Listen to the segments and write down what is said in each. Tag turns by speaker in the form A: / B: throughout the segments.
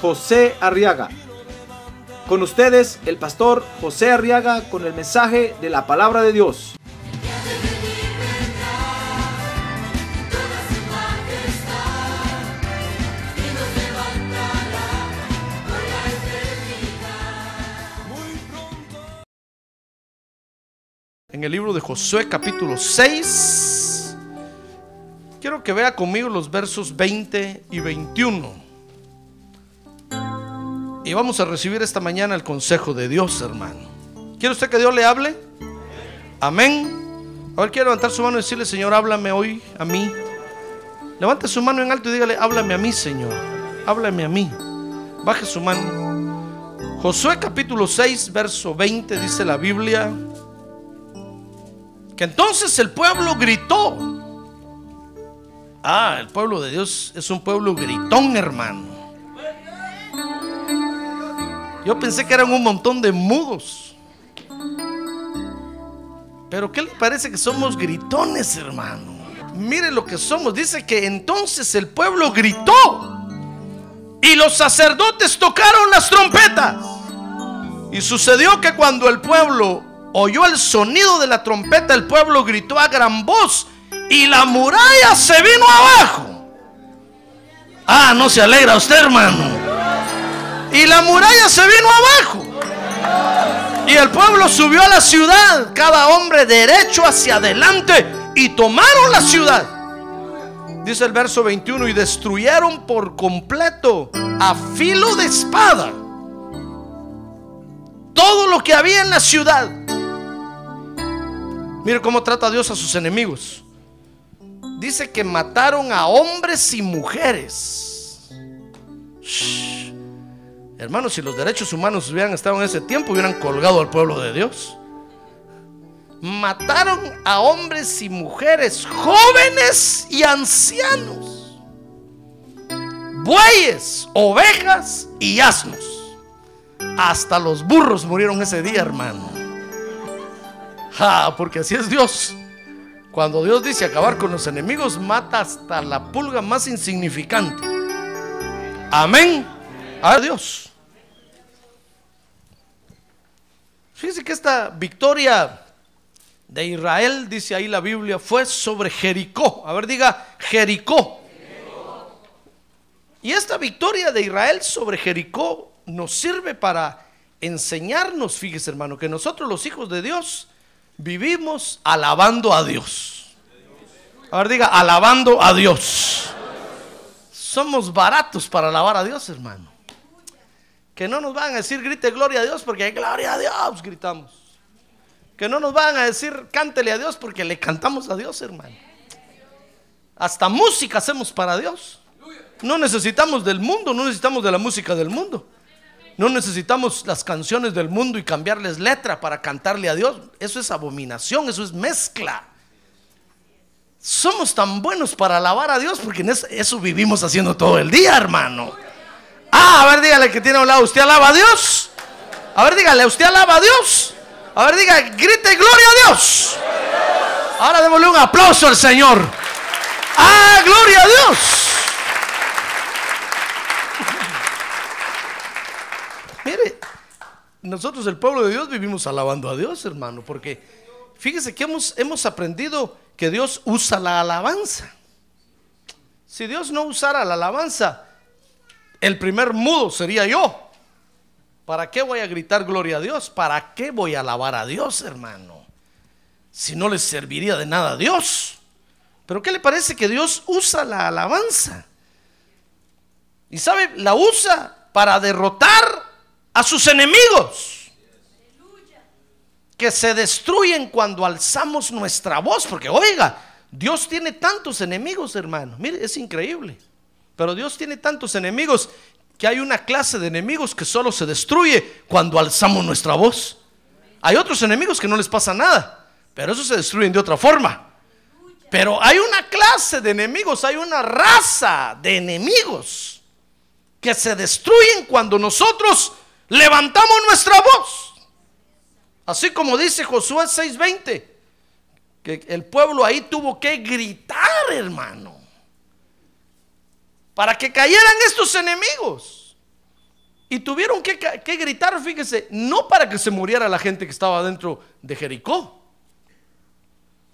A: José Arriaga. Con ustedes, el pastor José Arriaga con el mensaje de la palabra de Dios.
B: en el libro de Josué capítulo 6. Quiero que vea conmigo los versos 20 y 21. Y vamos a recibir esta mañana el consejo de Dios, hermano. ¿Quiere usted que Dios le hable? Amén. A ver, quiero levantar su mano y decirle, Señor, háblame hoy a mí. Levante su mano en alto y dígale, háblame a mí, Señor. Háblame a mí. Baje su mano. Josué capítulo 6, verso 20 dice la Biblia que entonces el pueblo gritó. Ah, el pueblo de Dios es un pueblo gritón, hermano. Yo pensé que eran un montón de mudos. Pero ¿qué le parece que somos gritones, hermano? Mire lo que somos. Dice que entonces el pueblo gritó y los sacerdotes tocaron las trompetas. Y sucedió que cuando el pueblo oyó el sonido de la trompeta, el pueblo gritó a gran voz y la muralla se vino abajo. Ah, no se alegra usted, hermano. Y la muralla se vino abajo. Y el pueblo subió a la ciudad, cada hombre derecho hacia adelante, y tomaron la ciudad. Dice el verso 21, y destruyeron por completo a filo de espada todo lo que había en la ciudad Mire cómo trata Dios a sus enemigos. Dice que mataron a hombres y mujeres. Hermanos, si los derechos humanos hubieran estado en ese tiempo, hubieran colgado al pueblo de Dios. Mataron a hombres y mujeres, jóvenes y ancianos, bueyes, ovejas y asnos. Hasta los burros murieron ese día, hermano porque así es Dios. Cuando Dios dice acabar con los enemigos, mata hasta la pulga más insignificante. Amén. A Dios. Fíjense que esta victoria de Israel, dice ahí la Biblia, fue sobre Jericó. A ver, diga Jericó. Y esta victoria de Israel sobre Jericó nos sirve para enseñarnos, fíjese hermano, que nosotros los hijos de Dios vivimos alabando a Dios. A ver, diga, alabando a Dios. Somos baratos para alabar a Dios, hermano. Que no nos van a decir grite gloria a Dios porque gloria a Dios, gritamos. Que no nos van a decir cántele a Dios porque le cantamos a Dios, hermano. Hasta música hacemos para Dios. No necesitamos del mundo, no necesitamos de la música del mundo. No necesitamos las canciones del mundo y cambiarles letra para cantarle a Dios. Eso es abominación, eso es mezcla. Somos tan buenos para alabar a Dios porque en eso, vivimos haciendo todo el día, hermano. Ah, a ver, dígale que tiene a un lado, ¿usted alaba a Dios? A ver, dígale, ¿usted alaba a Dios? A ver, diga, grite gloria a Dios. Ahora démosle un aplauso al Señor. Ah, gloria a Dios. Mire, nosotros el pueblo de Dios vivimos alabando a Dios, hermano, porque fíjese que hemos, hemos aprendido que Dios usa la alabanza. Si Dios no usara la alabanza, el primer mudo sería yo. ¿Para qué voy a gritar gloria a Dios? ¿Para qué voy a alabar a Dios, hermano? Si no le serviría de nada a Dios. Pero ¿qué le parece que Dios usa la alabanza? Y sabe, la usa para derrotar a sus enemigos que se destruyen cuando alzamos nuestra voz, porque oiga, Dios tiene tantos enemigos, hermano. Mire, es increíble. Pero Dios tiene tantos enemigos que hay una clase de enemigos que solo se destruye cuando alzamos nuestra voz. Hay otros enemigos que no les pasa nada, pero esos se destruyen de otra forma. Pero hay una clase de enemigos, hay una raza de enemigos que se destruyen cuando nosotros levantamos nuestra voz. Así como dice Josué 6:20, que el pueblo ahí tuvo que gritar, hermano, para que cayeran estos enemigos. Y tuvieron que, gritar, fíjese, no para que se muriera la gente que estaba dentro de Jericó,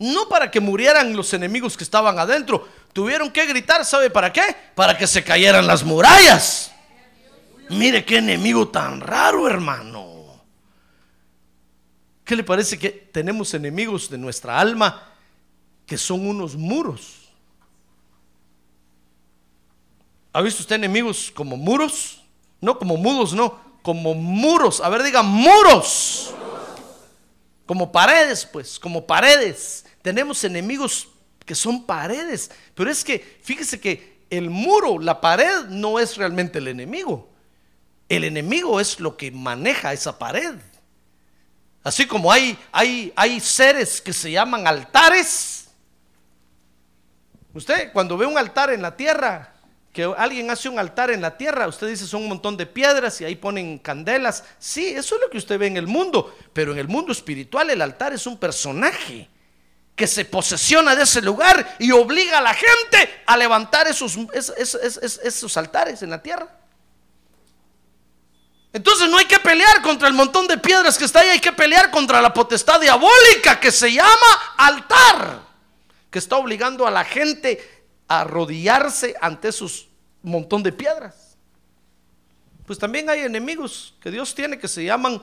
B: no para que murieran los enemigos que estaban adentro, tuvieron que gritar, ¿sabe para qué? Para que se cayeran las murallas. Mire qué enemigo tan raro, hermano. ¿Qué le parece que tenemos enemigos de nuestra alma que son unos muros? ¿Ha visto usted enemigos como muros? No como mudos, no, como muros. A ver, diga muros. Como paredes, pues, como paredes. Tenemos enemigos que son paredes. Pero es que, fíjese que el muro, la pared, no es realmente el enemigo. El enemigo es lo que maneja esa pared. Así como hay, hay, hay seres que se llaman altares. Usted cuando ve un altar en la tierra, que alguien hace un altar en la tierra, usted dice son un montón de piedras y ahí ponen candelas. Sí, eso es lo que usted ve en el mundo, pero en el mundo espiritual el altar es un personaje que se posesiona de ese lugar y obliga a la gente a levantar esos, esos, altares en la tierra. Entonces no hay que pelear contra el montón de piedras que está ahí, hay que pelear contra la potestad diabólica que se llama altar, que está obligando a la gente arrodillarse ante esos montón de piedras. Pues también hay enemigos que Dios tiene que se llaman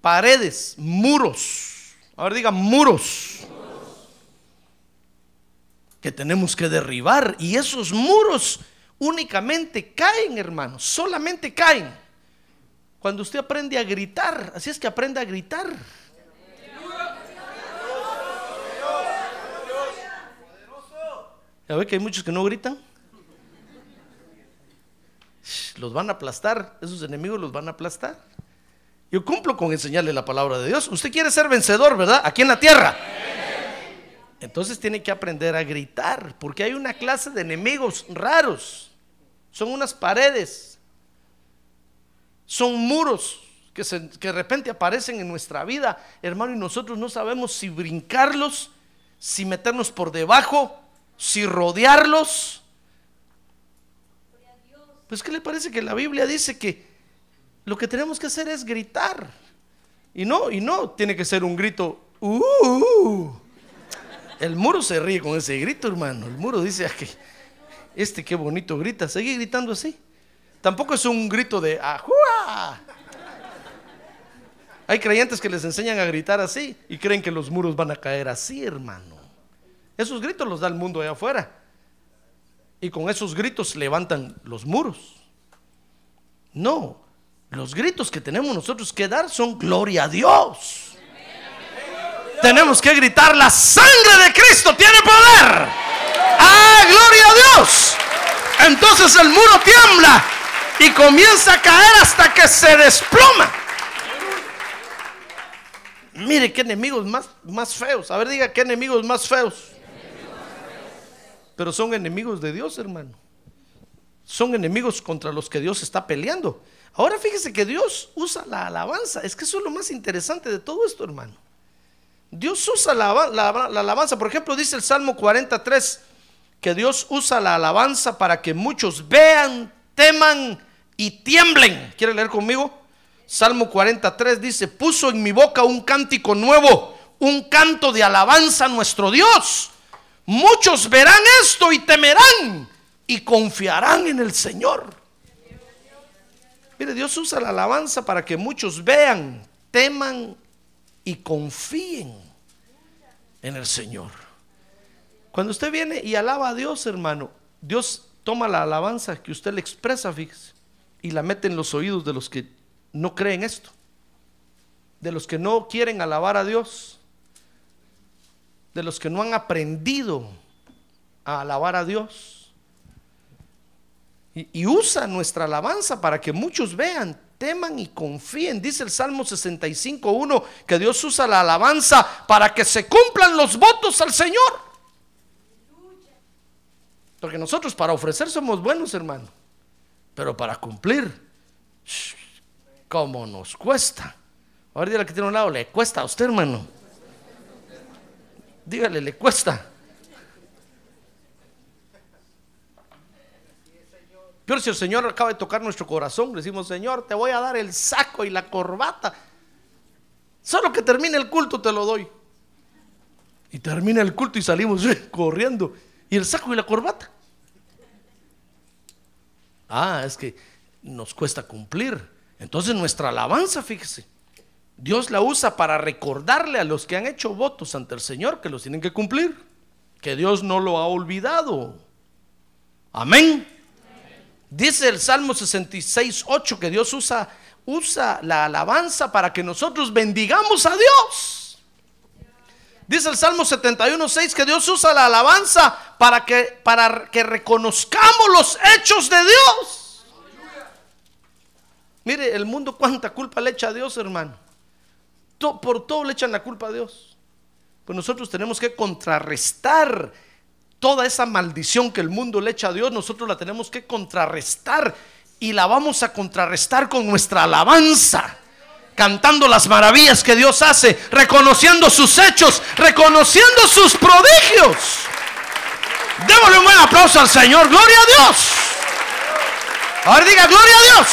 B: paredes, muros. A ver, diga muros. Que tenemos que derribar. Y esos muros únicamente caen, hermanos. Solamente caen cuando usted aprende a gritar, así es que aprende a gritar. ¿Ya ve que hay muchos que no gritan? Los van a aplastar, esos enemigos los van a aplastar. Yo cumplo con enseñarle la palabra de Dios. Usted quiere ser vencedor, ¿verdad? Aquí en la tierra. Entonces tiene que aprender a gritar, porque hay una clase de enemigos raros. Son unas paredes son muros que, de repente aparecen en nuestra vida, hermano, y nosotros no sabemos si brincarlos, si meternos por debajo, si rodearlos. Pues, ¿qué le parece que la Biblia dice que lo que tenemos que hacer es gritar? Y no, y no tiene que ser un grito, uh, el muro se ríe con ese grito, hermano. El muro dice, que este qué bonito grita, sigue gritando así. Tampoco es un grito de ¡Ajúa! Hay creyentes que les enseñan a gritar así y creen que los muros van a caer así, hermano. Esos gritos los da el mundo allá afuera. Y con esos gritos levantan los muros. No, los gritos que tenemos nosotros que dar son gloria a Dios. Tenemos que gritar, la sangre de Cristo tiene poder. ¡Ah, gloria a Dios! Entonces el muro tiembla y comienza a caer hasta que se desploma. Mire qué enemigos más, más feos. A ver, diga qué enemigos más feos. Pero son enemigos de Dios, hermano. Son enemigos contra los que Dios está peleando. Ahora fíjese que Dios usa la alabanza. Es que eso es lo más interesante de todo esto, hermano. Dios usa la, la alabanza. Por ejemplo, dice el Salmo 43 que Dios usa la alabanza para que muchos vean, teman y tiemblen. ¿Quiere leer conmigo? Salmo 43 dice, puso en mi boca un cántico nuevo, un canto de alabanza a nuestro Dios. Muchos verán esto y temerán y confiarán en el Señor. Mire, Dios usa la alabanza para que muchos vean, teman y confíen en el Señor. Cuando usted viene y alaba a Dios, hermano, Dios toma la alabanza que usted le expresa, fíjese, y la mete en los oídos de los que no creen esto, de los que no quieren alabar a Dios, de los que no han aprendido a alabar a Dios. Y, usa nuestra alabanza para que muchos vean, teman y confíen. Dice el Salmo 65.1 que Dios usa la alabanza para que se cumplan los votos al Señor. Porque nosotros para ofrecer somos buenos, hermano. Pero para cumplir, ¿cómo nos cuesta? Ahora dígale que tiene un lado, le cuesta a usted, hermano. Dígale, le cuesta. Pero si el Señor acaba de tocar nuestro corazón, le decimos, Señor, te voy a dar el saco y la corbata. Solo que termine el culto te lo doy. Y termina el culto y salimos eh, corriendo. ¿Y el saco y la corbata? Ah, es que nos cuesta cumplir. Entonces nuestra alabanza, fíjese, Dios la usa para recordarle a los que han hecho votos ante el Señor que los tienen que cumplir. Que Dios no lo ha olvidado. Amén. Dice el Salmo 66, 8 que Dios usa, usa la alabanza para que nosotros bendigamos a Dios. Dice el Salmo 71, 6 que Dios usa la alabanza para que, para que reconozcamos los hechos de Dios. Mire, el mundo cuánta culpa le echa a Dios, hermano. Por todo le echan la culpa a Dios. Pues nosotros tenemos que contrarrestar toda esa maldición que el mundo le echa a Dios, nosotros la tenemos que contrarrestar y la vamos a contrarrestar con nuestra alabanza. Cantando las maravillas que Dios hace, reconociendo sus hechos, reconociendo sus prodigios. Démosle un buen aplauso al Señor. Gloria a Dios. Ahora diga, gloria a Dios.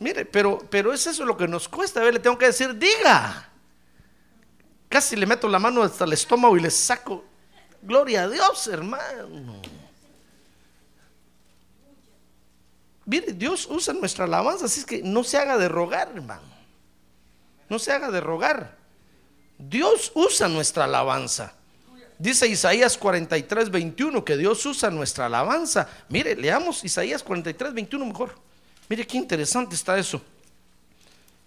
B: Mire, pero, pero es eso lo que nos cuesta. A ver, le tengo que decir, diga. Casi le meto la mano hasta el estómago y le saco. Gloria a Dios, hermano. Mire, Dios usa nuestra alabanza, así es que no se haga de rogar, hermano. No se haga de rogar. Dios usa nuestra alabanza. Dice Isaías 43, 21 que Dios usa nuestra alabanza. Mire, leamos Isaías 43, 21 mejor. Mire qué interesante está eso.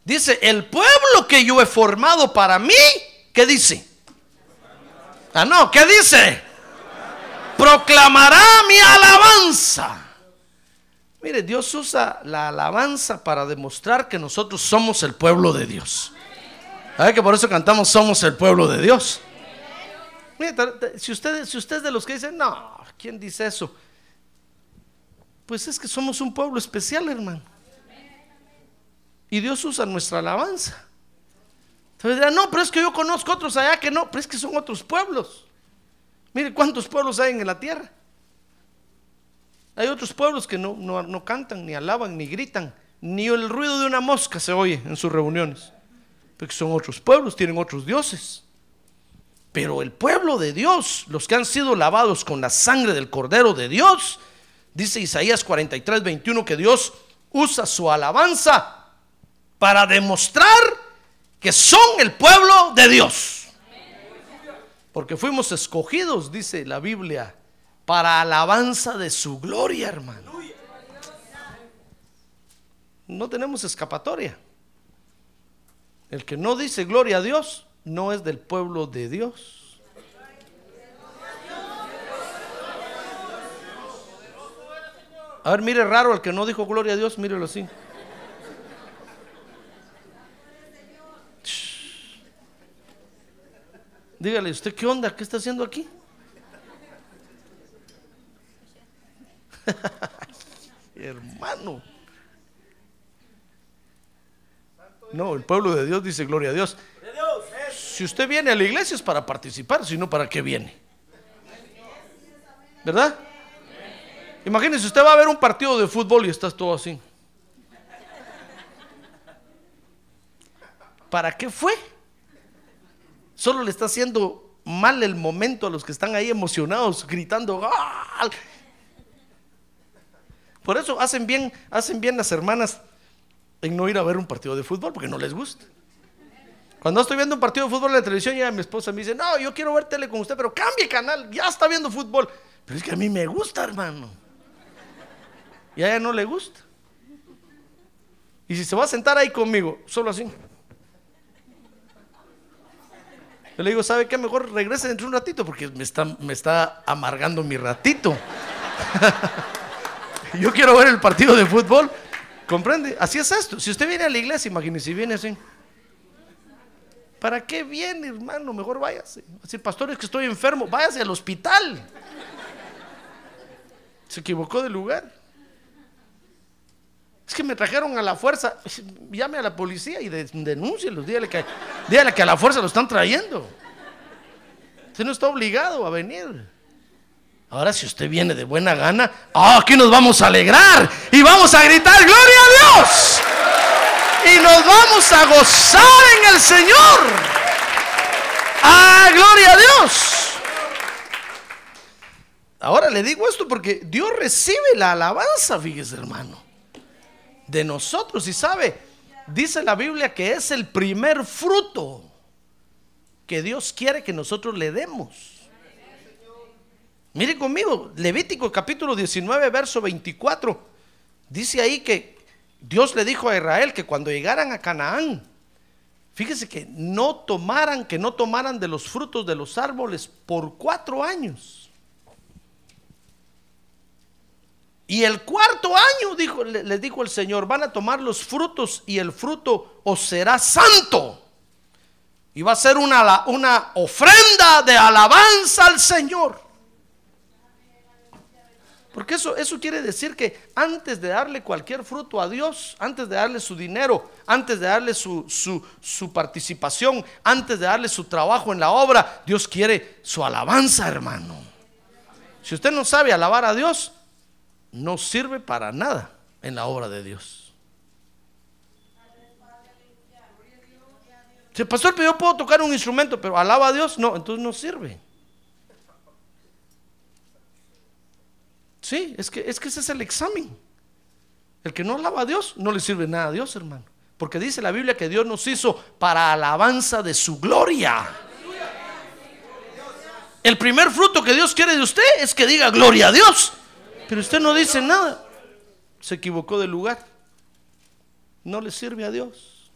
B: Dice, el pueblo que yo he formado para mí, ¿qué dice? Ah, no, ¿qué dice? Proclamará mi alabanza. Mire, Dios usa la alabanza para demostrar que nosotros somos el pueblo de Dios. ¿Sabe que por eso cantamos somos el pueblo de Dios? Mire, si usted, si usted es de los que dicen, no, ¿quién dice eso? Pues es que somos un pueblo especial, hermano. Y Dios usa nuestra alabanza. Entonces dirán, no, pero es que yo conozco otros allá que no, pero es que son otros pueblos. Mire cuántos pueblos hay en la tierra. Hay otros pueblos que no, no, no cantan, ni alaban, ni gritan, ni el ruido de una mosca se oye en sus reuniones. Porque son otros pueblos, tienen otros dioses. Pero el pueblo de Dios, los que han sido lavados con la sangre del Cordero de Dios, dice Isaías 43, 21, que Dios usa su alabanza para demostrar que son el pueblo de Dios. Porque fuimos escogidos, dice la Biblia, para alabanza de su gloria, hermano. No tenemos escapatoria. El que no dice gloria a Dios no es del pueblo de Dios. A ver, mire raro el que no dijo gloria a Dios, mírelo así. Dígale, ¿usted qué onda? ¿Qué está haciendo aquí? Hermano. No, el pueblo de Dios dice gloria a Dios. Si usted viene a la iglesia es para participar, si no, ¿para qué viene? ¿Verdad? Imagínese, usted va a ver un partido de fútbol y estás todo así. ¿Para qué fue? Solo le está haciendo mal el momento a los que están ahí emocionados, gritando. Por eso hacen bien, hacen bien las hermanas en no ir a ver un partido de fútbol porque no les gusta. Cuando estoy viendo un partido de fútbol en la televisión, ya mi esposa me dice, no, yo quiero ver tele con usted, pero cambie canal, ya está viendo fútbol. Pero es que a mí me gusta, hermano. Y a ella no le gusta. Y si se va a sentar ahí conmigo, solo así. Yo le digo, ¿sabe qué? Mejor regrese dentro de un ratito porque me está, me está amargando mi ratito. Yo quiero ver el partido de fútbol. ¿Comprende? Así es esto. Si usted viene a la iglesia, imagínese, viene así. ¿Para qué viene, hermano? Mejor váyase. Así, pastor, es que estoy enfermo. Váyase al hospital. Se equivocó de lugar. Es que me trajeron a la fuerza. Llame a la policía y de, denúncielos. Dígale que, dígale que a la fuerza lo están trayendo. Usted no está obligado a venir. Ahora si usted viene de buena gana, ah, aquí nos vamos a alegrar y vamos a gritar, gloria a Dios. Y nos vamos a gozar en el Señor. Ah, gloria a Dios. Ahora le digo esto porque Dios recibe la alabanza, fíjese hermano de nosotros. Y sabe, dice la Biblia que es el primer fruto que Dios quiere que nosotros le demos. Mire conmigo, Levítico capítulo 19, verso 24. Dice ahí que Dios le dijo a Israel que cuando llegaran a Canaán, fíjese que no tomaran, que no tomaran de los frutos de los árboles por cuatro años. Y el cuarto año, dijo, les dijo el Señor, van a tomar los frutos y el fruto os será santo. Y va a ser una, una ofrenda de alabanza al Señor. Porque eso, eso quiere decir que antes de darle cualquier fruto a Dios, antes de darle su dinero, antes de darle su, su, su participación, antes de darle su trabajo en la obra, Dios quiere su alabanza, hermano. Si usted no sabe alabar a Dios, no sirve para nada en la obra de Dios. Si el pastor, pero yo puedo tocar un instrumento, pero alaba a Dios, no, entonces no sirve. Sí, es que, es que ese es el examen. El que no alaba a Dios no le sirve nada a Dios, hermano. Porque dice la Biblia que Dios nos hizo para alabanza de su gloria. El primer fruto que Dios quiere de usted es que diga gloria a Dios. Pero usted no dice nada. Se equivocó de lugar. No le sirve a Dios.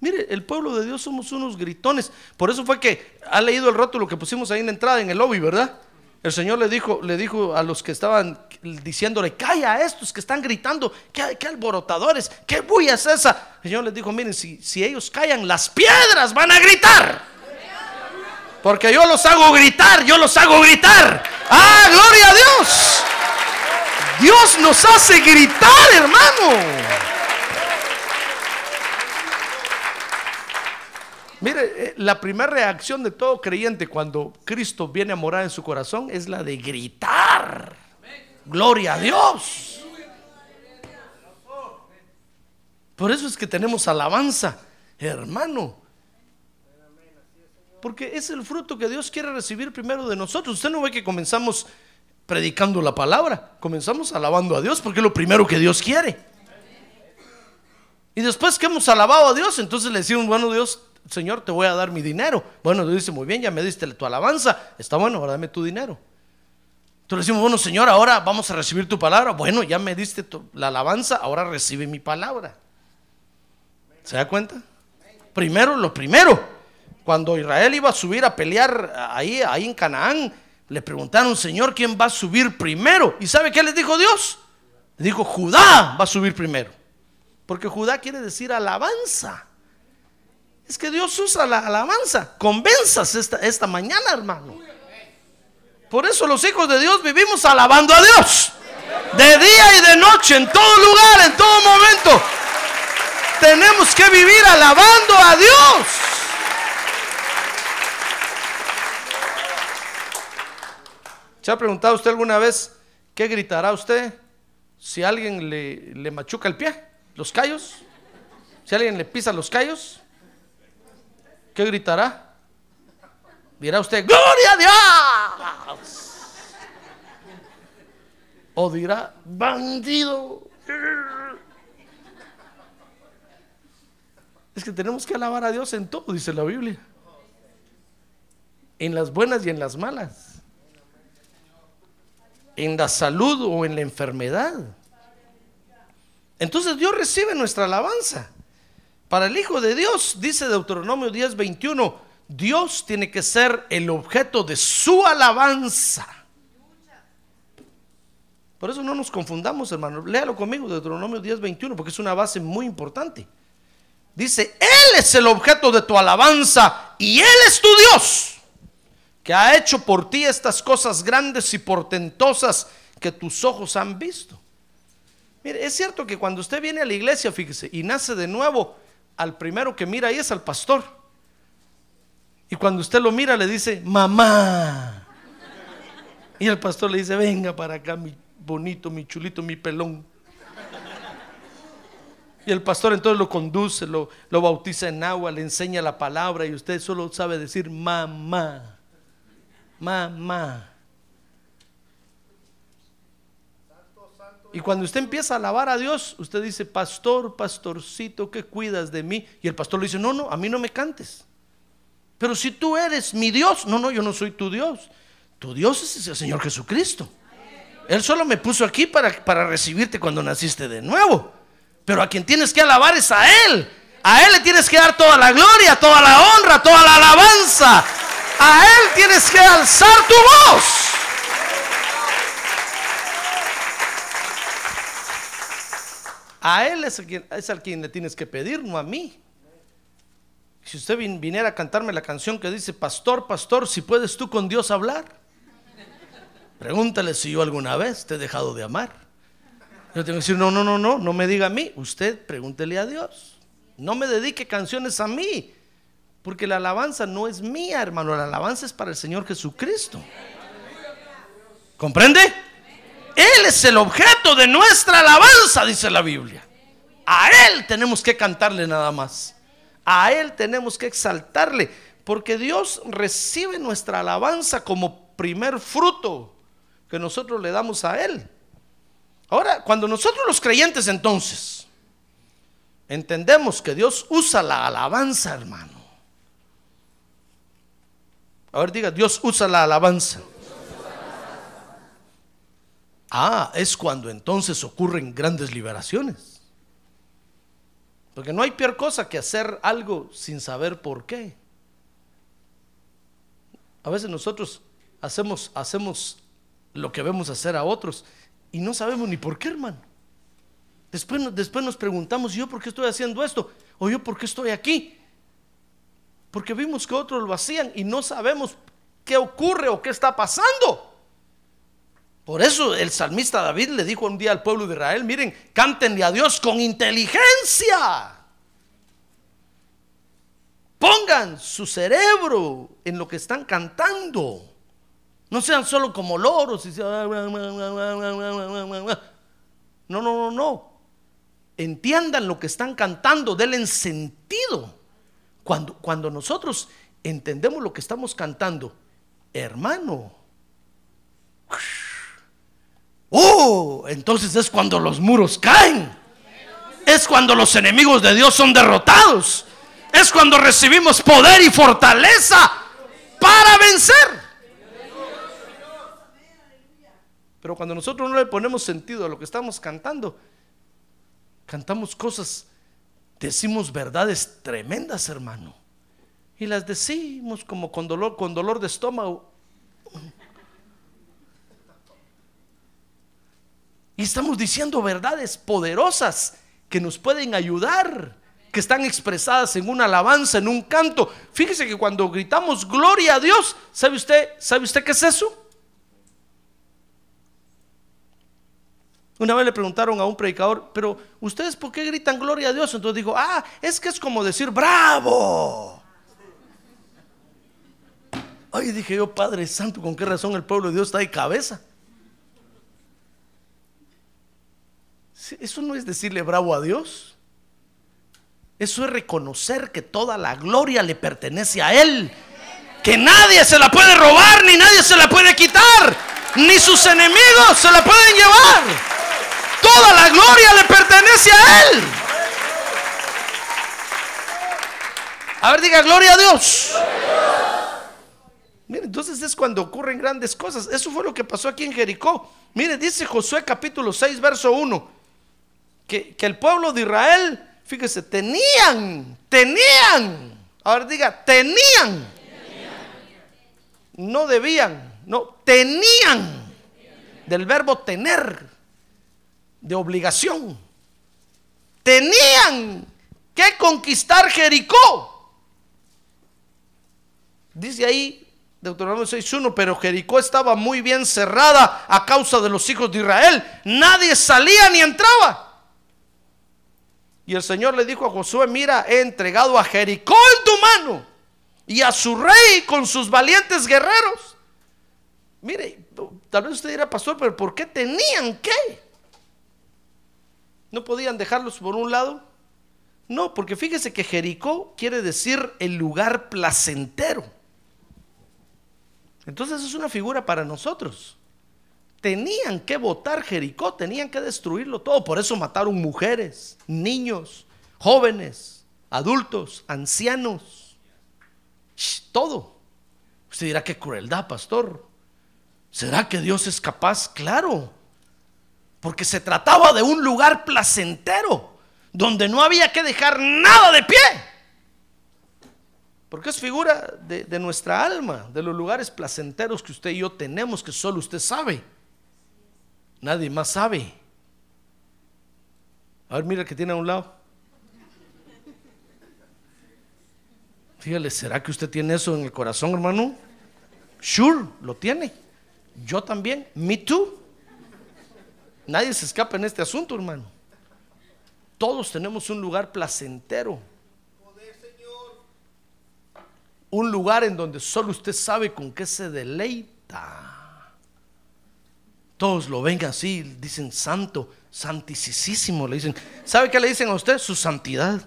B: Mire, el pueblo de Dios somos unos gritones. Por eso fue que ha leído el rótulo que pusimos ahí en la entrada, en el lobby, ¿verdad? El Señor le dijo, le dijo a los que estaban diciéndole, calla a estos que están gritando, qué, alborotadores, qué bulla es esa. El Señor les dijo, miren, si, si ellos callan, las piedras van a gritar. Porque yo los hago gritar, yo los hago gritar. Ah, gloria a Dios. Dios nos hace gritar, hermano. Mire, eh, la primera reacción de todo creyente cuando Cristo viene a morar en su corazón es la de gritar. Gloria a Dios. Por eso es que tenemos alabanza, hermano. Porque es el fruto que Dios quiere recibir primero de nosotros. Usted no ve que comenzamos predicando la palabra, comenzamos alabando a Dios porque es lo primero que Dios quiere. Y después que hemos alabado a Dios, entonces le decimos, bueno Dios, Señor, te voy a dar mi dinero. Bueno, Dios dice, muy bien, ya me diste tu alabanza, está bueno, ahora dame tu dinero. Entonces le decimos, bueno Señor, ahora vamos a recibir tu palabra. Bueno, ya me diste la alabanza, ahora recibe mi palabra. ¿Se da cuenta? Primero, lo primero. Cuando Israel iba a subir a pelear ahí, ahí en Canaán, le preguntaron, Señor, ¿quién va a subir primero? ¿Y sabe qué les dijo Dios? Le dijo, Judá va a subir primero. Porque Judá quiere decir alabanza. Es que Dios usa la alabanza. Convenzas esta, esta mañana, hermano. Por eso los hijos de Dios vivimos alabando a Dios. De día y de noche, en todo lugar, en todo momento. Tenemos que vivir alabando a Dios. ¿Se ha preguntado usted alguna vez qué gritará usted si alguien le, le machuca el pie, los callos? Si alguien le pisa los callos, ¿qué gritará? Dirá usted, ¡Gloria a Dios! O dirá, ¡Bandido! Es que tenemos que alabar a Dios en todo, dice la Biblia. En las buenas y en las malas en la salud o en la enfermedad. Entonces Dios recibe nuestra alabanza. Para el Hijo de Dios, dice Deuteronomio 10:21, Dios tiene que ser el objeto de su alabanza. Por eso no nos confundamos, hermano. Léalo conmigo, Deuteronomio 10, 21, porque es una base muy importante. Dice, Él es el objeto de tu alabanza y Él es tu Dios, que ha hecho por ti estas cosas grandes y portentosas que tus ojos han visto. Mire, es cierto que cuando usted viene a la iglesia, fíjese, y nace de nuevo, al primero que mira ahí es al pastor. Y cuando usted lo mira le dice, mamá. Y el pastor le dice, venga para acá, mi bonito, mi chulito, mi pelón. Y el pastor entonces lo conduce, lo, lo bautiza en agua, le enseña la palabra y usted solo sabe decir mamá, mamá. Y cuando usted empieza a alabar a Dios, usted dice, pastor, pastorcito, ¿qué cuidas de mí? Y el pastor le dice, no, no, a mí no me cantes. Pero si tú eres mi Dios, no, no, yo no soy tu Dios. Tu Dios es el Señor Jesucristo. Él solo me puso aquí para, para recibirte cuando naciste de nuevo. Pero a quien tienes que alabar es a Él. A Él le tienes que dar toda la gloria, toda la honra, toda la alabanza. A Él tienes que alzar tu voz. A Él es, quien, es al quien le tienes que pedir, no a mí. Si usted vin- viniera a cantarme la canción que dice, Pastor, pastor, si puedes tú con Dios hablar, pregúntale si yo alguna vez te he dejado de amar. Yo tengo que decir, no, no, no, no, no me diga a mí, usted pregúntele a Dios. No me dedique canciones a mí, porque la alabanza no es mía, hermano, la alabanza es para el Señor Jesucristo. ¿Comprende? Él es el objeto de nuestra alabanza, dice la Biblia. A Él tenemos que cantarle nada más. A Él tenemos que exaltarle, porque Dios recibe nuestra alabanza como primer fruto que nosotros le damos a Él. Ahora, cuando nosotros los creyentes entonces entendemos que Dios usa la alabanza, hermano. A ver, diga, Dios usa la alabanza. Ah, es cuando entonces ocurren grandes liberaciones. Porque no hay peor cosa que hacer algo sin saber por qué. A veces nosotros hacemos, hacemos lo que vemos hacer a otros y no sabemos ni por qué, hermano. Después, después nos preguntamos, ¿yo por qué estoy haciendo esto? ¿O yo por qué estoy aquí? Porque vimos que otros lo hacían y no sabemos qué ocurre o qué está pasando. Por eso el salmista David le dijo un día al pueblo de Israel, miren, cántenle a Dios con inteligencia. Pongan su cerebro en lo que están cantando. No sean solo como loros. Y No, no, no, no. Entiendan lo que están cantando, denle sentido. Cuando, cuando nosotros entendemos lo que estamos cantando, hermano, oh, entonces es cuando los muros caen. Es cuando los enemigos de Dios son derrotados. Es cuando recibimos poder y fortaleza para vencer. Pero cuando nosotros no le ponemos sentido a lo que estamos cantando, cantamos cosas, decimos verdades tremendas, hermano. Y las decimos como con dolor, con dolor de estómago. Y estamos diciendo verdades poderosas que nos pueden ayudar, que están expresadas en una alabanza, en un canto. Fíjese que cuando gritamos gloria a Dios, ¿sabe usted, sabe usted qué es eso? Una vez le preguntaron a un predicador, pero ¿ustedes por qué gritan gloria a Dios? Entonces dijo, ah, es que es como decir bravo. Ay, dije yo, Padre Santo, ¿con qué razón el pueblo de Dios está de cabeza? Eso no es decirle bravo a Dios. Eso es reconocer que toda la gloria le pertenece a Él. Que nadie se la puede robar, ni nadie se la puede quitar, ni sus enemigos se la pueden llevar. Toda la gloria le pertenece a Él. A ver, diga gloria a Dios. Mire, entonces es cuando ocurren grandes cosas. Eso fue lo que pasó aquí en Jericó. Mire, dice Josué capítulo 6, verso 1, que, que el pueblo de Israel, fíjese, tenían, tenían Ahora diga, tenían. No debían, no, tenían. Del verbo tener, de obligación. Tenían que conquistar Jericó. Dice ahí Deuteronomio 6.1, pero Jericó estaba muy bien cerrada a causa de los hijos de Israel. Nadie salía ni entraba. Y el Señor le dijo a Josué, mira, he entregado a Jericó en tu mano y a su rey con sus valientes guerreros. Mire, tal vez usted dirá, pastor, pero ¿por qué tenían que? ¿No podían dejarlos por un lado? No, porque fíjese que Jericó quiere decir el lugar placentero. Entonces es una figura para nosotros. Tenían que votar Jericó, tenían que destruirlo todo. Por eso mataron mujeres, niños, jóvenes, adultos, ancianos. todo. Usted dirá, qué crueldad, pastor. ¿Será que Dios es capaz? Claro. Porque se trataba de un lugar placentero, donde no había que dejar nada de pie. Porque es figura de, nuestra alma, de los lugares placenteros que usted y yo tenemos, que solo usted sabe. Nadie más sabe. A ver, mira que tiene a un lado. Fíjale, ¿será que usted tiene eso en el corazón, hermano? Sure, lo tiene. Yo también. Me too. Nadie se escapa en este asunto, hermano. Todos tenemos un lugar placentero. Un lugar en donde solo usted sabe con qué se deleita. Todos lo ven así, dicen santo, santísimo, le dicen. ¿Sabe qué le dicen a usted? Su santidad.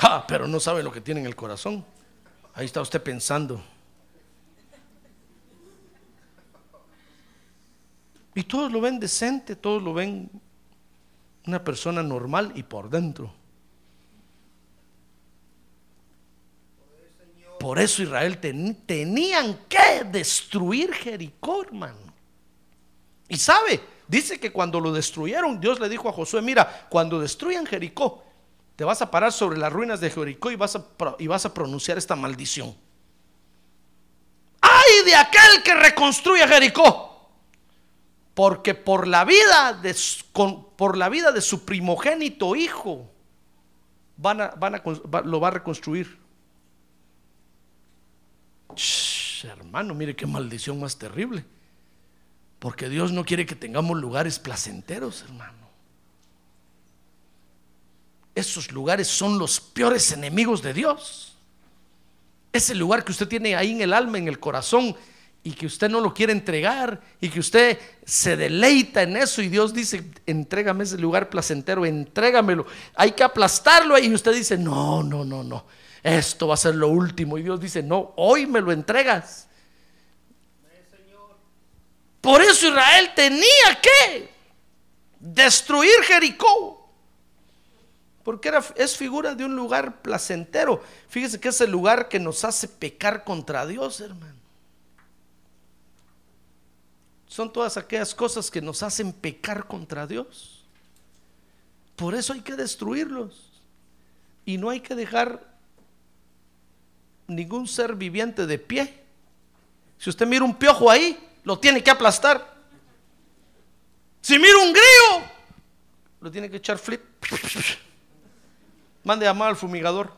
B: Ah, pero no sabe lo que tiene en el corazón. Ahí está usted pensando. Y todos lo ven decente, todos lo ven una persona normal y por dentro. Por eso Israel tenían que destruir Jericó, hermano. Y sabe, dice que cuando lo destruyeron, Dios le dijo a Josué, mira, cuando destruyan Jericó, te vas a parar sobre las ruinas de Jericó y vas a, y vas a pronunciar esta maldición. ¡Ay de aquel que reconstruye Jericó! Porque por la vida de, por la vida de su primogénito hijo, van a, van a, lo va a reconstruir. hermano, mire qué maldición más terrible. Porque Dios no quiere que tengamos lugares placenteros, hermano. Esos lugares son los peores enemigos de Dios. Ese lugar que usted tiene ahí en el alma, en el corazón, y que usted no lo quiere entregar, y que usted se deleita en eso, y Dios dice, entrégame ese lugar placentero, entrégamelo. Hay que aplastarlo, y usted dice, no, no, no, no, esto va a ser lo último. Y Dios dice, no, hoy me lo entregas. Por eso Israel tenía que destruir Jericó. Porque era, es figura de un lugar placentero. Fíjese que es el lugar que nos hace pecar contra Dios, hermano. Son todas aquellas cosas que nos hacen pecar contra Dios. Por eso hay que destruirlos. Y no hay que dejar ningún ser viviente de pie. Si usted mira un piojo ahí, lo tiene que aplastar. Si mira un grillo, lo tiene que echar flip. Mande a llamar al fumigador,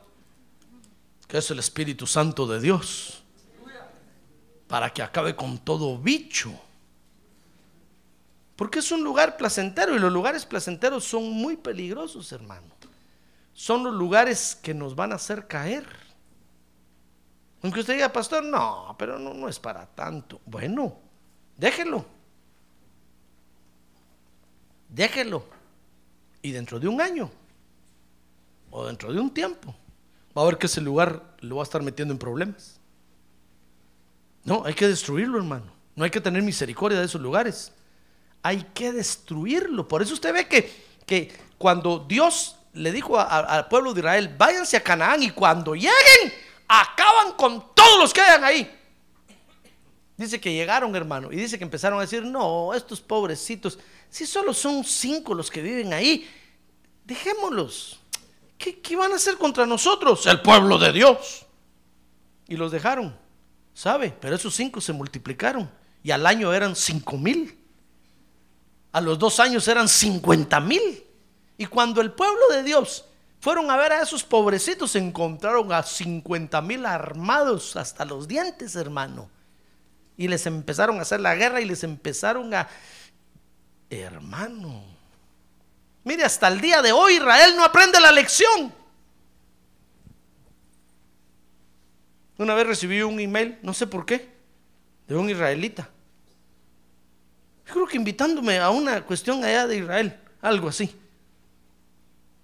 B: que es el Espíritu Santo de Dios, para que acabe con todo bicho. Porque es un lugar placentero y los lugares placenteros son muy peligrosos, hermano. Son los lugares que nos van a hacer caer. Aunque usted diga, pastor, no, pero no, no es para tanto. Bueno, Déjelo. Déjelo. Y dentro de un año o dentro de un tiempo va a ver que ese lugar lo va a estar metiendo en problemas. No, hay que destruirlo, hermano. No hay que tener misericordia de esos lugares. Hay que destruirlo. Por eso usted ve que, que cuando Dios le dijo al pueblo de Israel, váyanse a Canaán y cuando lleguen, acaban con todos los que hayan ahí. Dice que llegaron, hermano, y dice que empezaron a decir, no, estos pobrecitos, si solo son cinco los que viven ahí, dejémoslos. ¿qué, qué van a hacer contra nosotros? El pueblo de Dios. Y los dejaron, ¿sabe? Pero esos cinco se multiplicaron y al año eran cinco mil. A los dos años eran cincuenta mil. Y cuando el pueblo de Dios fueron a ver a esos pobrecitos, encontraron a cincuenta mil armados hasta los dientes, hermano. Y les empezaron a hacer la guerra y les empezaron a... Hermano. Mire, hasta el día de hoy Israel no aprende la lección. Una vez recibí un email, no sé por qué, de un israelita. Creo que invitándome a una cuestión allá de Israel, algo así.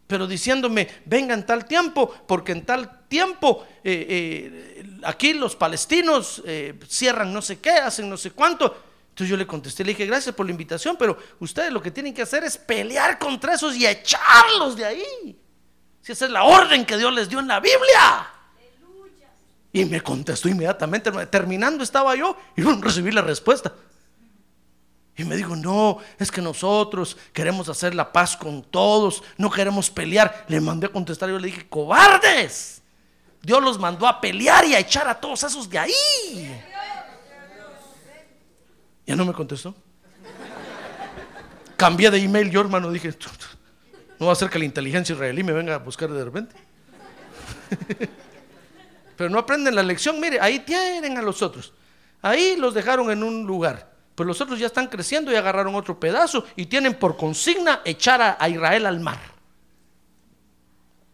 B: Pero diciéndome, venga en tal tiempo, porque en tal tiempo eh, eh, aquí los palestinos eh, cierran no sé qué, hacen no sé cuánto. Entonces yo le contesté, le dije, gracias por la invitación, pero ustedes lo que tienen que hacer es pelear contra esos y echarlos de ahí. Si esa es la orden que Dios les dio en la Biblia. Y me contestó inmediatamente, terminando estaba yo y recibí la respuesta. Y me dijo, no, es que nosotros queremos hacer la paz con todos, no queremos pelear. Le mandé a contestar, yo le dije, cobardes. Dios los mandó a pelear y a echar a todos esos de ahí. Ya no me contestó. Cambié de email yo, hermano, dije, no va a ser que la inteligencia israelí me venga a buscar de repente. Pero no aprenden la lección, mire, ahí tienen a los otros. Ahí los dejaron en un lugar. Pero los otros ya están creciendo y agarraron otro pedazo y tienen por consigna echar a, Israel al mar.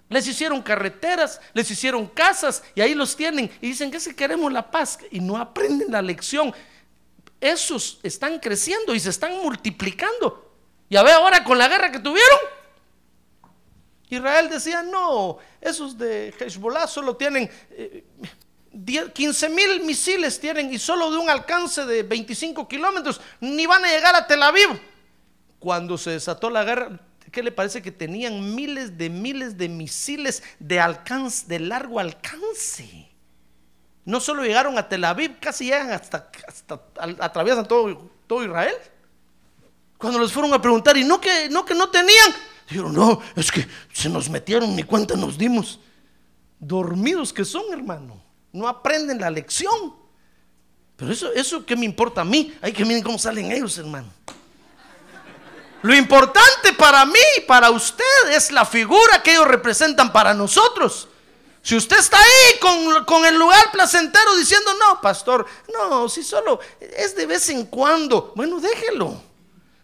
B: Les hicieron carreteras, les hicieron casas y ahí los tienen. Y dicen que si queremos la paz y no aprenden la lección esos están creciendo y se están multiplicando. Ya ve ahora con la guerra que tuvieron. Israel decía, no, esos de Hezbollah solo tienen 15 eh, mil misiles tienen y solo de un alcance de 25 kilómetros, ni van a llegar a Tel Aviv. Cuando se desató la guerra, ¿qué le parece que tenían miles de miles de misiles de alcance, de largo alcance? No solo llegaron a Tel Aviv, casi llegan hasta, hasta atraviesan todo, todo Israel. Cuando les fueron a preguntar, ¿y no que no, que no tenían? Dijeron, no, es que se nos metieron, ni cuenta nos dimos. Dormidos que son, hermano. No aprenden la lección. Pero eso, eso ¿qué me importa a mí? Hay que miren cómo salen ellos, hermano. Lo importante para mí y para usted es la figura que ellos representan para nosotros. Si usted está ahí con, el lugar placentero diciendo, no, pastor, no, si solo es de vez en cuando, bueno, déjelo,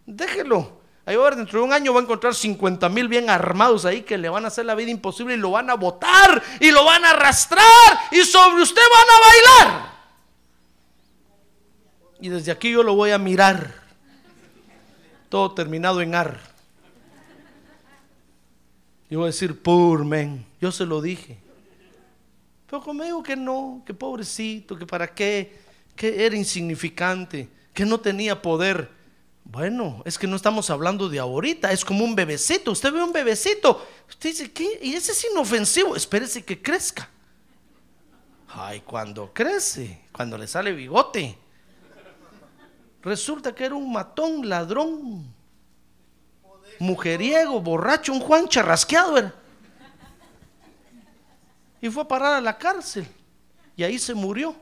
B: déjelo. Ahí va a ver, dentro de un año va a encontrar 50 mil bien armados ahí que le van a hacer la vida imposible y lo van a botar y lo van a arrastrar y sobre usted van a bailar. Y desde aquí yo lo voy a mirar. Todo terminado en ar. Y voy a decir, men. Yo se lo dije. Pero conmigo que no, que pobrecito, que para qué, que era insignificante, que no tenía poder. Bueno, es que no estamos hablando de ahorita, es como un bebecito. Usted ve un bebecito, usted dice, ¿qué? Y ese es inofensivo, espérese que crezca. Ay, cuando crece, cuando le sale bigote, resulta que era un matón, ladrón, mujeriego, borracho, un Juan charrasqueado era y fue a parar a la cárcel. Y ahí se murió.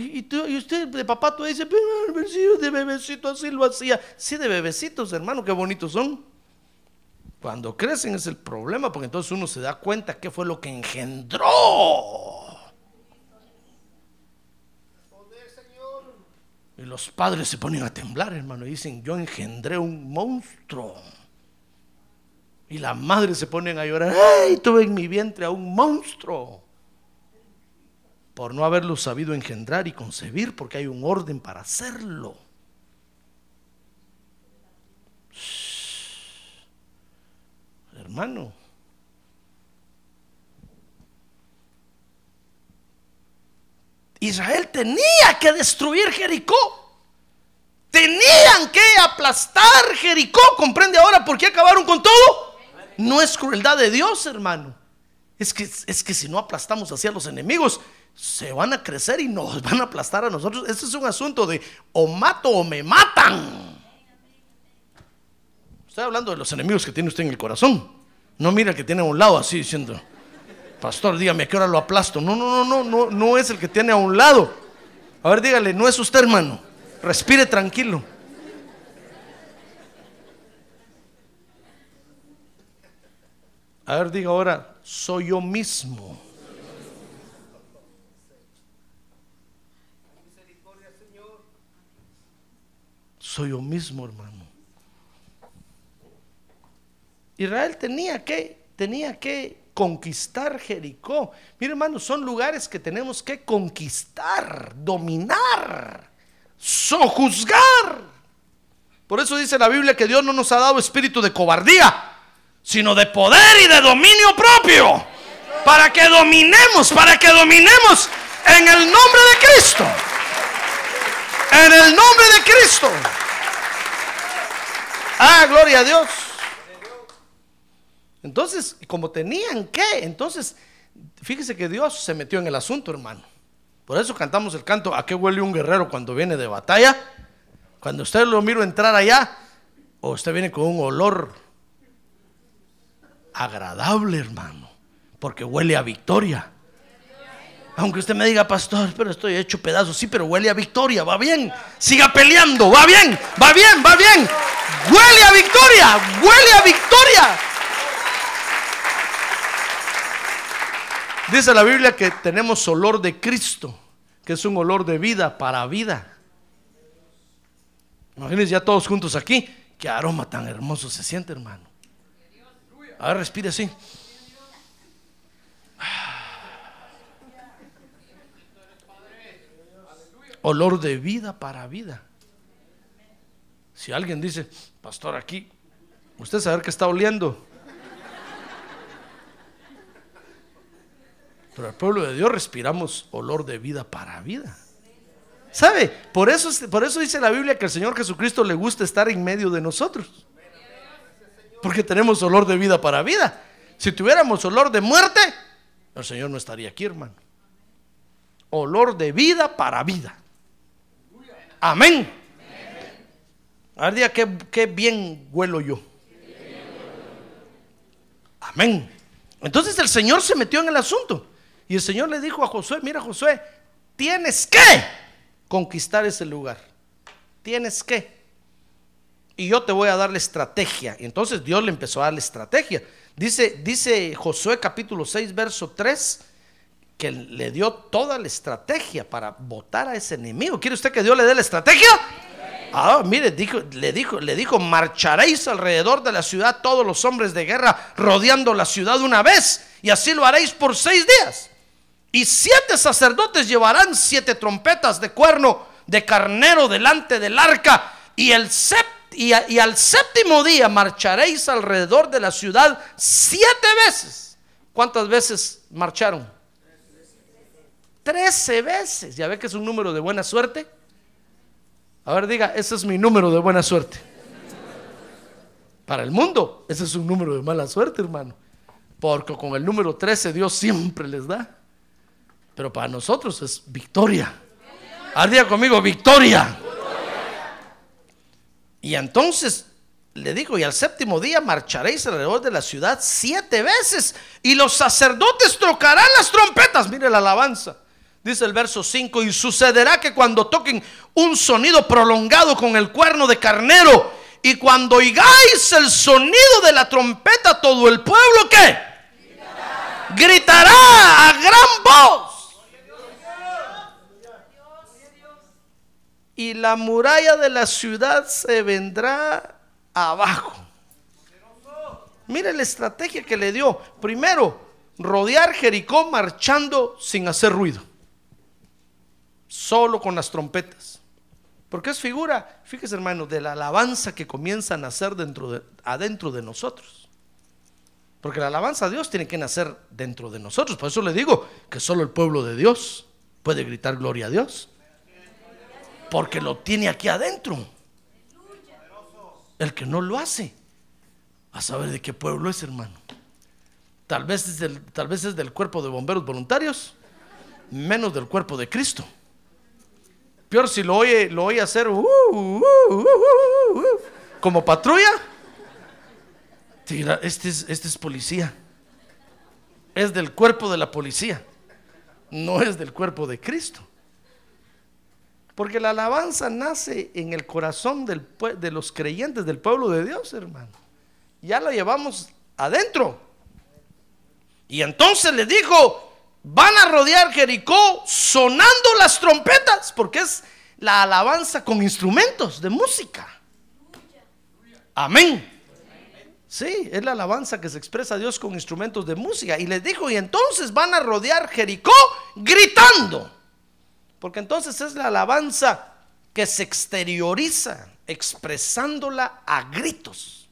B: Y, usted de papá tú dice, de bebecito así lo hacía. Sí, de bebecitos, hermano, qué bonitos son. Cuando crecen es el problema, porque entonces uno se da cuenta qué fue lo que engendró. Y los padres se ponen a temblar, hermano, y dicen, yo engendré un monstruo. Y las madres se ponen a llorar, ¡ay! Tuve en mi vientre a un monstruo. Por no haberlo sabido engendrar y concebir, porque hay un orden para hacerlo. Hermano, Israel tenía que destruir Jericó. Tenían que aplastar Jericó. ¿Comprende ahora por qué acabaron con todo? no es crueldad de Dios, hermano. Es que, es que si no aplastamos hacia los enemigos, se van a crecer y nos van a aplastar a nosotros. Este es un asunto de o mato o me matan. Estoy hablando de los enemigos que tiene usted en el corazón. No mira que tiene a un lado así diciendo, pastor, dígame a qué hora lo aplasto. No, no, no, no, no, no es el que tiene a un lado. A ver, dígale, no es usted, hermano. Respire tranquilo. A ver, diga ahora, soy yo mismo. Soy yo mismo, hermano. Israel tenía que, tenía que conquistar Jericó. Mire, hermano, son lugares que tenemos que conquistar, dominar, sojuzgar. Por eso dice la Biblia que Dios no nos ha dado espíritu de cobardía, sino de poder y de dominio propio. Para que dominemos, para que dominemos en el nombre de Cristo. En el nombre de Cristo. Ah, gloria a Dios. Entonces, como tenían que, entonces, fíjese que Dios se metió en el asunto, hermano. Por eso cantamos el canto, ¿a qué huele un guerrero cuando viene de batalla? Cuando usted lo miro entrar allá, o usted viene con un olor agradable, hermano, porque huele a victoria. Aunque usted me diga, pastor, pero estoy hecho pedazos, sí, pero huele a victoria, va bien. Siga peleando, va bien, va bien, va bien. Huele a victoria, huele a victoria. Dice la Biblia que tenemos olor de Cristo, que es un olor de vida para vida. Imagínense ya todos juntos aquí, qué aroma tan hermoso se siente, hermano. A ver, respire así. Olor de vida para vida. Si alguien dice, pastor, aquí, usted sabe que está oliendo. Pero al pueblo de Dios respiramos olor de vida para vida. ¿Sabe? Por eso, por eso dice la Biblia que al Señor Jesucristo le gusta estar en medio de nosotros. Porque tenemos olor de vida para vida. Si tuviéramos olor de muerte, el Señor no estaría aquí, hermano. Olor de vida para vida. Amén. A ver, diga qué, qué bien huelo yo. Amén. Entonces el Señor se metió en el asunto. Y el Señor le dijo a Josué, mira Josué, tienes que conquistar ese lugar. Tienes que. Y yo te voy a dar la estrategia. Y entonces Dios le empezó a dar la estrategia. Dice, dice Josué capítulo 6, verso 3, que le dio toda la estrategia para votar a ese enemigo. ¿Quiere usted que Dios le dé la estrategia? Ah, mire, dijo, le dijo, le dijo, marcharéis alrededor de la ciudad todos los hombres de guerra rodeando la ciudad una vez, y así lo haréis por seis días. Y siete sacerdotes llevarán siete trompetas de cuerno de carnero delante del arca, y, el y al séptimo día marcharéis alrededor de la ciudad siete veces. ¿Cuántas veces marcharon? Trece veces. ¿Ya ve que es un número de buena suerte? A ver, diga, ese es mi número de buena suerte. Para el mundo, ese es un número de mala suerte, hermano. Porque con el número 13 Dios siempre les da. Pero para nosotros es victoria. Al día conmigo, victoria. Y entonces le digo, y al séptimo día marcharéis alrededor de la ciudad siete veces. Y los sacerdotes tocarán las trompetas. Mire la alabanza. Dice el verso 5, y sucederá que cuando toquen un sonido prolongado con el cuerno de carnero, y cuando oigáis el sonido de la trompeta, todo el pueblo que gritará, a gran voz. Y la muralla de la ciudad se vendrá abajo. Mire la estrategia que le dio. Primero, rodear Jericó marchando sin hacer ruido solo con las trompetas. Porque es figura, fíjese hermano, de la alabanza que comienza a nacer dentro de, adentro de nosotros. Porque la alabanza a Dios tiene que nacer dentro de nosotros. Por eso le digo que solo el pueblo de Dios puede gritar gloria a Dios. Porque lo tiene aquí adentro. El que no lo hace, a saber de qué pueblo es, hermano. Tal vez es del, tal vez es del cuerpo de bomberos voluntarios, menos del cuerpo de Cristo. Peor si lo oye, lo oye hacer uh, uh, uh, como patrulla. Te dirá, este es, este es policía. Es del cuerpo de la policía. No es del cuerpo de Cristo. Porque la alabanza nace en el corazón de los creyentes del pueblo de Dios, hermano. Ya la llevamos adentro. Y entonces le dijo, van a rodear Jericó sonando las trompetas, porque es la alabanza con instrumentos de música. Amén. Sí, es la alabanza que se expresa a Dios con instrumentos de música. Y les dijo, y entonces van a rodear Jericó gritando. Porque entonces es la alabanza que se exterioriza, expresándola a gritos.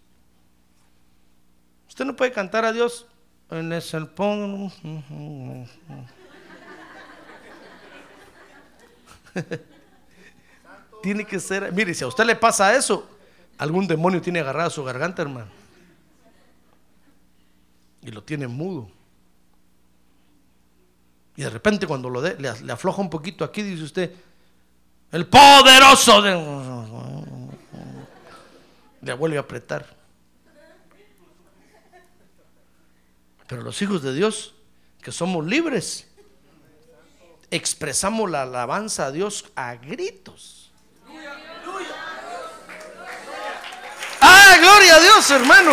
B: Usted no puede cantar a Dios en el. Tiene que ser, mire, si a usted le pasa eso, algún demonio tiene agarrada su garganta, hermano. Y lo tiene mudo. Y de repente cuando lo de, le, le afloja un poquito aquí, dice usted, el poderoso de... Le vuelve a apretar. Pero los hijos de Dios, que somos libres, expresamos la alabanza a Dios a gritos. ¡Ah, gloria a Dios, hermano!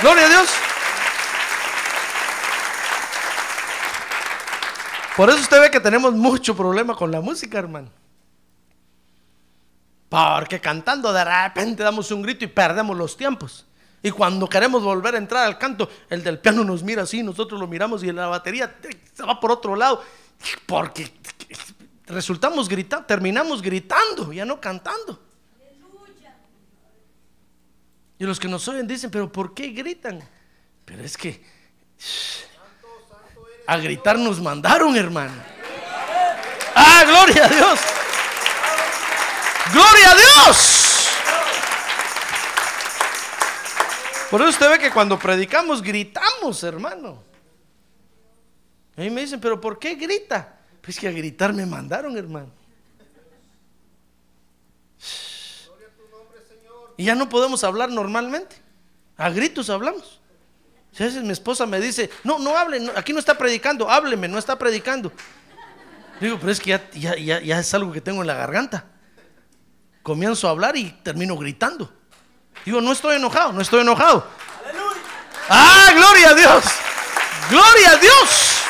B: ¡Gloria a Dios! Por eso usted ve que tenemos mucho problema con la música, hermano. Porque cantando de repente damos un grito y perdemos los tiempos. Y cuando queremos volver a entrar al canto, el del piano nos mira así, nosotros lo miramos y la batería se va por otro lado. Porque resultamos gritando, terminamos gritando, ya no cantando. Y los que nos oyen dicen, pero ¿por qué gritan? Pero es que a gritar nos mandaron, hermano. Ah, gloria a Dios. Gloria a Dios. Por eso usted ve que cuando predicamos gritamos, hermano. A mí me dicen, pero ¿por qué grita? Pues que a gritar me mandaron, hermano. Y ya no podemos hablar normalmente. A gritos hablamos. Si a veces mi esposa me dice, no, no hable, aquí no está predicando, hábleme, no está predicando. Digo, pero es que ya es algo que tengo en la garganta. Comienzo a hablar y termino gritando. Digo, no estoy enojado, no estoy enojado. ¡Ah, gloria a Dios! ¡Gloria a Dios!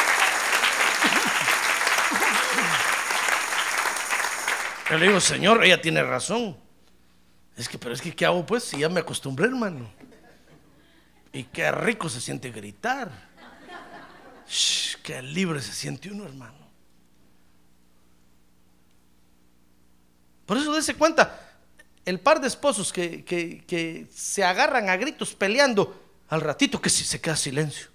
B: Yo le digo, Señor, ella tiene razón. Es que, pero es que, ¿qué hago pues? Si ya me acostumbré, hermano. Y qué rico se siente gritar. Shh, qué libre se siente uno, hermano. Por eso dése cuenta, el par de esposos que, que- que se agarran a gritos peleando, al ratito que si se queda silencio.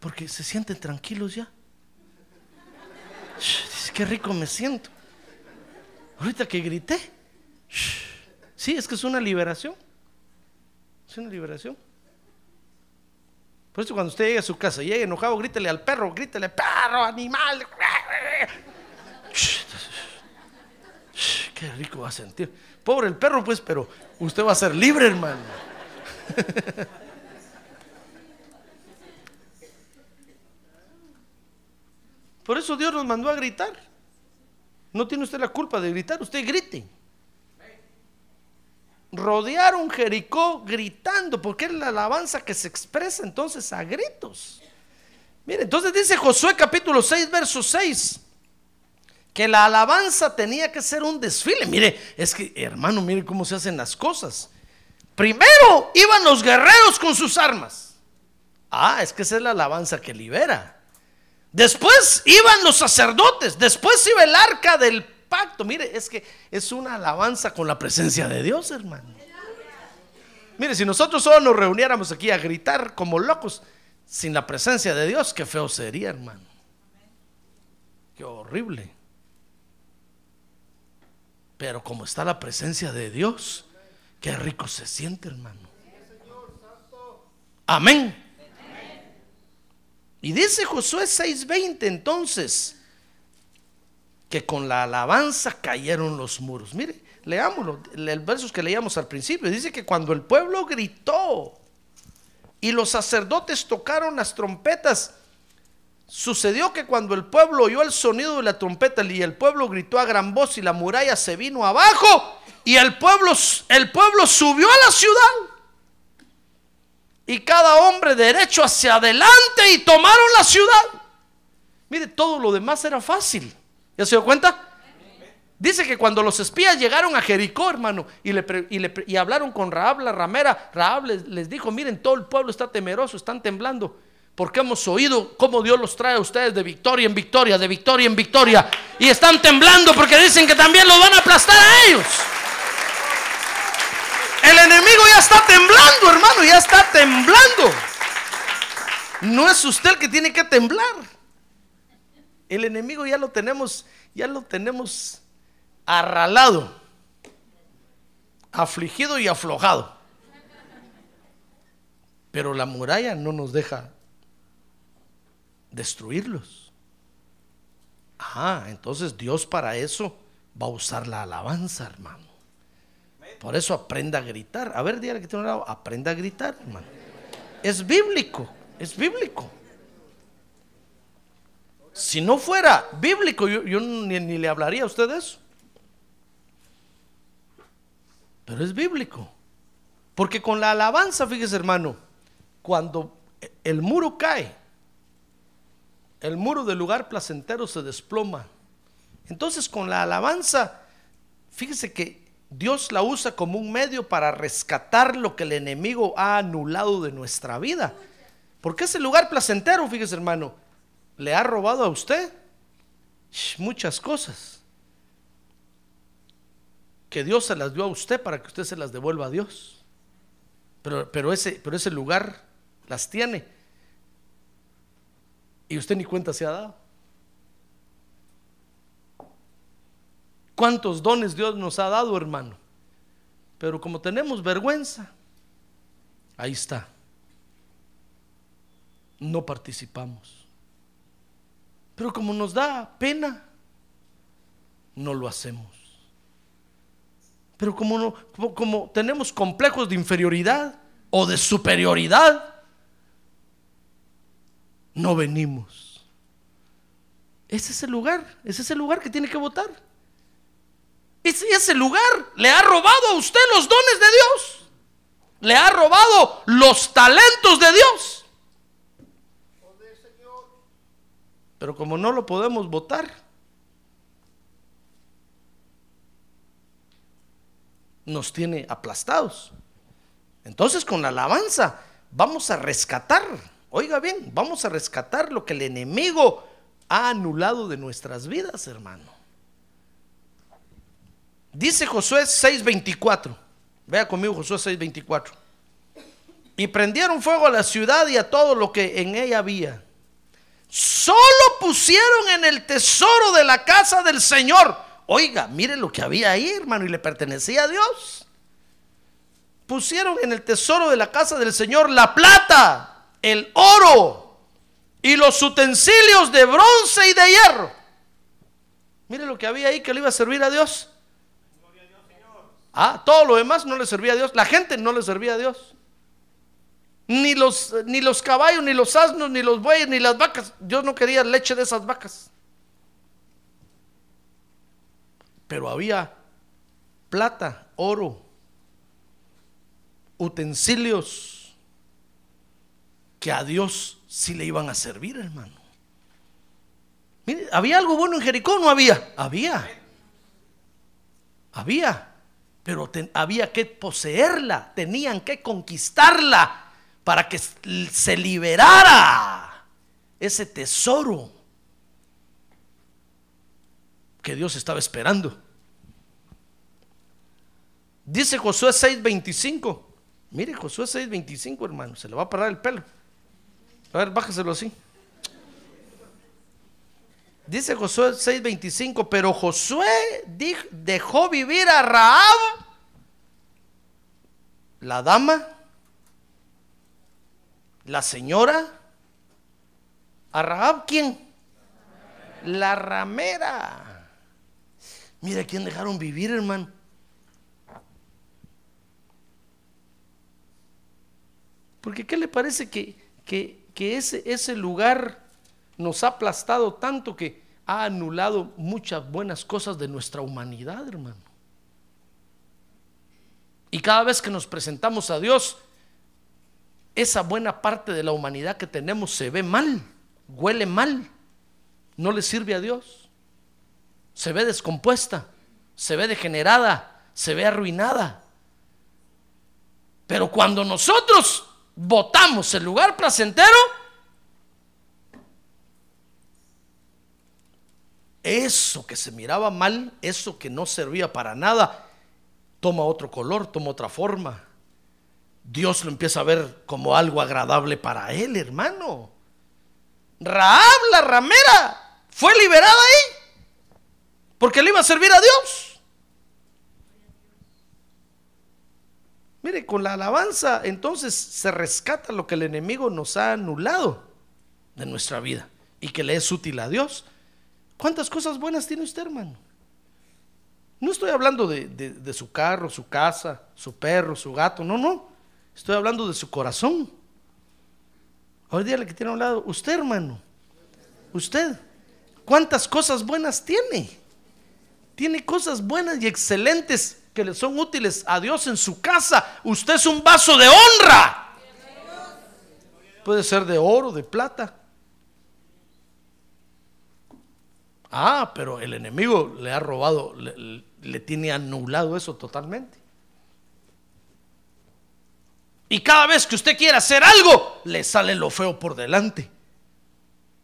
B: Porque se sienten tranquilos ya. Dice, qué rico me siento. Ahorita que grité. sí, es que es una liberación. Es una liberación. Por eso cuando usted llegue a su casa y llegue enojado, grítele al perro, grítele, perro, animal. Qué rico va a sentir. Pobre el perro, pues, pero usted va a ser libre, hermano. Por eso Dios nos mandó a gritar. No tiene usted la culpa de gritar, usted grite. Rodearon Jericó gritando, porque es la alabanza que se expresa entonces a gritos. Mire, entonces dice Josué capítulo 6, verso 6, que la alabanza tenía que ser un desfile. Mire, es que hermano, mire cómo se hacen las cosas. Primero iban los guerreros con sus armas. Ah, es que esa es la alabanza que libera. Después iban los sacerdotes, después iba el arca del pacto. Mire, es que es una alabanza con la presencia de Dios, hermano. Mire, si nosotros solo nos reuniéramos aquí a gritar como locos sin la presencia de Dios, qué feo sería, hermano. Qué horrible. Pero como está la presencia de Dios, qué rico se siente, hermano. Amén. Y dice Josué 6:20 entonces, que con la alabanza cayeron los muros. Mire, leámoslo, el verso que leíamos al principio. Dice que cuando el pueblo gritó y los sacerdotes tocaron las trompetas, sucedió que cuando el pueblo oyó el sonido de la trompeta y el pueblo gritó a gran voz y la muralla se vino abajo y el pueblo, el pueblo subió a la ciudad y cada hombre derecho hacia adelante y tomaron la ciudad. Mire, todo lo demás era fácil. ¿Ya se dio cuenta? Dice que cuando los espías llegaron a Jericó, hermano, y, le, y, hablaron con Raab, la ramera, Raab les, les, dijo, miren, todo el pueblo está temeroso, están temblando, porque hemos oído cómo Dios los trae a ustedes de victoria en victoria, de victoria en victoria, y están temblando porque dicen que también los van a aplastar a ellos. El enemigo ya está temblando, hermano, ya está temblando. No es usted el que tiene que temblar. El enemigo ya lo tenemos, ya lo tenemos arralado, afligido y aflojado. Pero la muralla no nos deja destruirlos. Ah, entonces Dios para eso va a usar la alabanza, hermano. Por eso aprenda a gritar. A ver, dígale que tiene un lado, aprenda a gritar, hermano. Es bíblico, es bíblico. Si no fuera bíblico, yo, ni, ni, le hablaría a usted de eso. Pero es bíblico. Porque con la alabanza, fíjese hermano, cuando el muro cae, el muro del lugar placentero se desploma. Entonces con la alabanza, fíjese que Dios la usa como un medio para rescatar lo que el enemigo ha anulado de nuestra vida. Porque ese lugar placentero, fíjese hermano, le ha robado a usted muchas cosas. Que Dios se las dio a usted para que usted se las devuelva a Dios. Pero, pero, ese, pero ese lugar las tiene. Y usted ni cuenta se ha dado. cuántos dones Dios nos ha dado, hermano. Pero como tenemos vergüenza, ahí está. No participamos. Pero como nos da pena, no lo hacemos. Pero como, no, como, tenemos complejos de inferioridad o de superioridad, no venimos. Ese es el lugar, ese es el lugar que tiene que votar. Ese, ese lugar le ha robado a usted los dones de Dios. Le ha robado los talentos de Dios. Pero como no lo podemos votar, nos tiene aplastados. Entonces con la alabanza vamos a rescatar, oiga bien, vamos a rescatar lo que el enemigo ha anulado de nuestras vidas, hermano. Dice Josué 6:24. Vea conmigo Josué 6:24. Y prendieron fuego a la ciudad y a todo lo que en ella había. Solo pusieron en el tesoro de la casa del Señor. Oiga, mire lo que había ahí, hermano, y le pertenecía a Dios. Pusieron en el tesoro de la casa del Señor la plata, el oro y los utensilios de bronce y de hierro. Mire lo que había ahí que le iba a servir a Dios. Ah, todo lo demás no le servía a Dios. La gente no le servía a Dios. Ni los, ni los caballos, ni los asnos, ni los bueyes, ni las vacas. Dios no quería leche de esas vacas. Pero había plata, oro, utensilios que a Dios sí le iban a servir, hermano. Mire, ¿había algo bueno en Jericó? No había. Había. Había pero había que poseerla, tenían que conquistarla para que se liberara ese tesoro que Dios estaba esperando. Dice Josué 6:25. Mire, Josué 6:25, hermano, se le va a parar el pelo. A ver, bájaselo así. Dice Josué 6:25, pero Josué dejó vivir a Raab, la dama, la señora. ¿A Raab quién? La ramera. Mira quién dejaron vivir, hermano. Porque ¿qué le parece que, que, que ese, ese lugar nos ha aplastado tanto que ha anulado muchas buenas cosas de nuestra humanidad, hermano? Y cada vez que nos presentamos a Dios, esa buena parte de la humanidad que tenemos se ve mal, huele mal, no le sirve a Dios, se ve descompuesta, se ve degenerada, se ve arruinada. Pero cuando nosotros votamos el lugar placentero, eso que se miraba mal, eso que no servía para nada, toma otro color, toma otra forma. Dios lo empieza a ver como algo agradable para él, hermano. Raab, la ramera, fue liberada ahí porque le iba a servir a Dios. Mire, con la alabanza entonces se rescata lo que el enemigo nos ha anulado de nuestra vida y que le es útil a Dios. ¿Cuántas cosas buenas tiene usted, hermano? No estoy hablando de, su carro, su casa, su perro, su gato, no, no. Estoy hablando de su corazón. Ahora dígale que tiene a un lado, usted hermano, usted, ¿cuántas cosas buenas tiene? Tiene cosas buenas y excelentes que le son útiles a Dios en su casa. Usted es un vaso de honra. Puede ser de oro, de plata. Ah, pero el enemigo le ha robado, le tiene anulado eso totalmente. Y cada vez que usted quiere hacer algo, le sale lo feo por delante.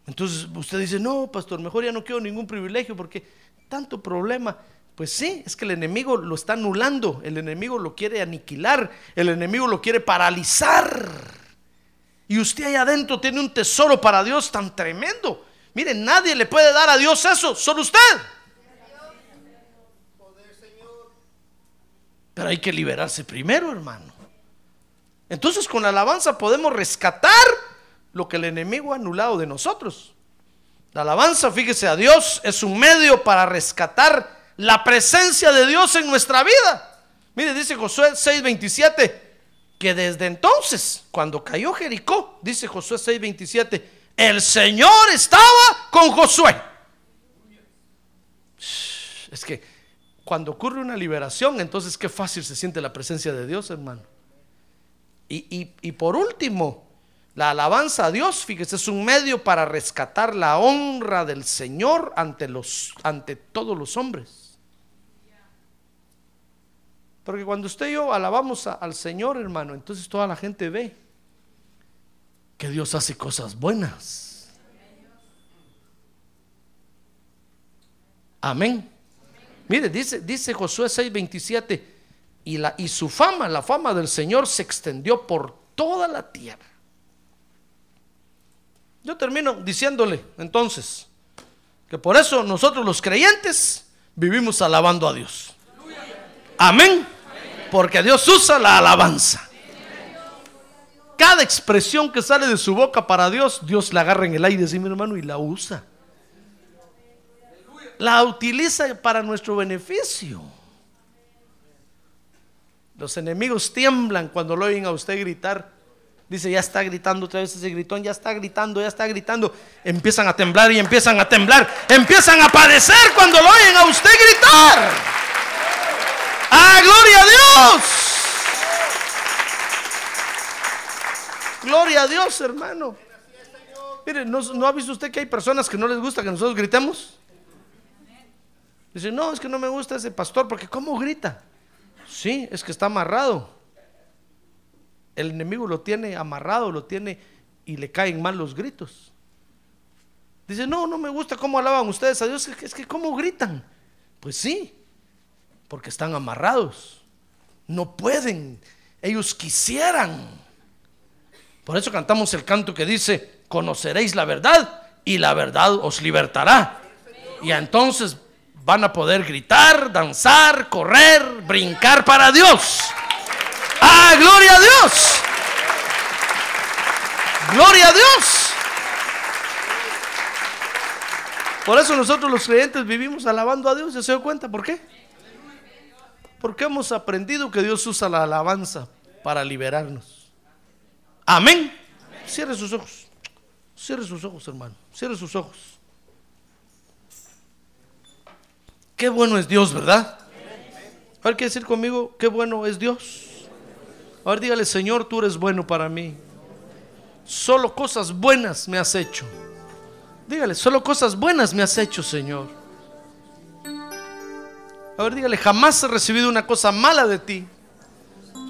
B: Entonces usted dice, no, pastor, mejor ya no quiero ningún privilegio porque tanto problema. Pues sí, es que el enemigo lo está anulando, el enemigo lo quiere aniquilar, el enemigo lo quiere paralizar. Y usted ahí adentro tiene un tesoro para Dios tan tremendo. Mire, nadie le puede dar a Dios eso, solo usted. Pero hay que liberarse primero, hermano. Entonces con la alabanza podemos rescatar lo que el enemigo ha anulado de nosotros. La alabanza, fíjese, a Dios es un medio para rescatar la presencia de Dios en nuestra vida. Mire, dice Josué 6:27, que desde entonces, cuando cayó Jericó, dice Josué 6:27, el Señor estaba con Josué. Es que cuando ocurre una liberación, entonces qué fácil se siente la presencia de Dios, hermano. Y, por último, la alabanza a Dios, fíjese, es un medio para rescatar la honra del Señor ante, los, ante todos los hombres. Porque cuando usted y yo alabamos al Señor, hermano, entonces toda la gente ve que Dios hace cosas buenas. Amén. Mire, dice, dice Josué 6:27, y, la, y su fama, la fama del Señor se extendió por toda la tierra. Yo termino diciéndole entonces que por eso nosotros los creyentes vivimos alabando a Dios. Amén. Porque Dios usa la alabanza. Cada expresión que sale de su boca para Dios, Dios la agarra en el aire, sí, mi hermano, y la usa la utiliza para nuestro beneficio. Los enemigos tiemblan cuando lo oyen a usted gritar. Dice, ya está gritando otra vez ese gritón, ya está gritando, ya está gritando. Empiezan a temblar y empiezan a temblar. Empiezan a padecer cuando lo oyen a usted gritar. ¡Ah, gloria a Dios! Gloria a Dios, hermano. Mire, ¿no, ¿no ha visto usted que hay personas que no les gusta que nosotros gritemos? Dice, no, es que no me gusta ese pastor porque ¿cómo grita? Sí, es que está amarrado. El enemigo lo tiene amarrado, lo tiene y le caen mal los gritos. Dice, no, no me gusta cómo alaban ustedes a Dios. Que, es que ¿cómo gritan? Pues sí, porque están amarrados. No pueden. Ellos quisieran. Por eso cantamos el canto que dice, conoceréis la verdad y la verdad os libertará. Y entonces van a poder gritar, danzar, correr, brincar para Dios. ¡Ah, gloria a Dios! ¡Gloria a Dios! Por eso nosotros los creyentes vivimos alabando a Dios. ¿Ya se dio cuenta? ¿Por qué? Porque hemos aprendido que Dios usa la alabanza para liberarnos. Amén. Cierre sus ojos. Cierre sus ojos, hermano. Cierre sus ojos. Qué bueno es Dios, ¿verdad? A ver, ¿qué decir conmigo? Qué bueno es Dios. A ver, dígale, Señor, tú eres bueno para mí. Solo cosas buenas me has hecho. Dígale, solo cosas buenas me has hecho, Señor. A ver, dígale, jamás he recibido una cosa mala de ti.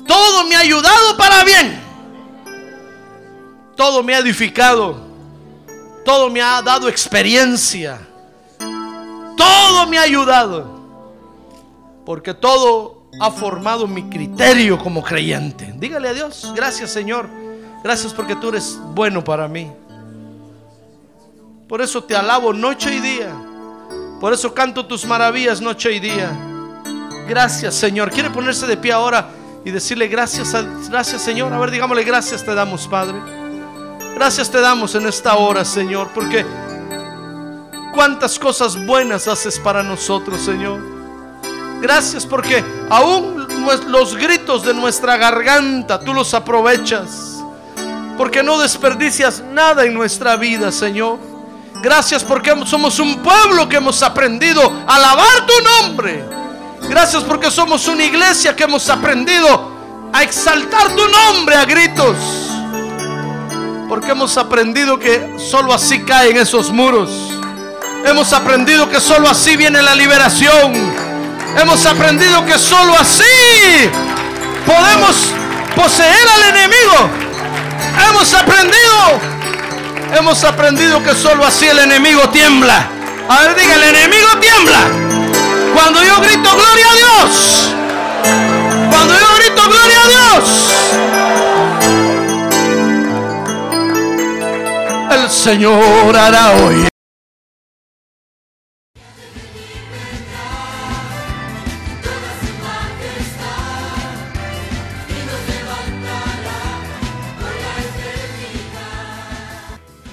B: Todo me ha ayudado para bien. Todo me ha edificado. Todo me ha dado experiencia. Todo me ha ayudado. Porque todo ha formado mi criterio como creyente. Dígale a Dios, gracias Señor. Gracias porque tú eres bueno para mí. Por eso te alabo noche y día. Por eso canto tus maravillas noche y día. Gracias Señor. ¿Quiere ponerse de pie ahora y decirle gracias, gracias Señor? A ver, digámosle gracias te damos Padre. Gracias te damos en esta hora Señor. Porque cuántas cosas buenas haces para nosotros Señor. Gracias porque aún los gritos de nuestra garganta tú los aprovechas. Porque no desperdicias nada en nuestra vida, Señor. Gracias porque somos un pueblo que hemos aprendido a alabar tu nombre. Gracias porque somos una iglesia que hemos aprendido a exaltar tu nombre a gritos. Porque hemos aprendido que solo así caen esos muros. Hemos aprendido que solo así viene la liberación. Hemos aprendido que solo así podemos poseer al enemigo. Hemos aprendido, hemos aprendido que solo así el enemigo tiembla. A ver, diga, el enemigo tiembla. Cuando yo grito gloria a Dios. Cuando yo grito gloria a Dios. El Señor hará hoy.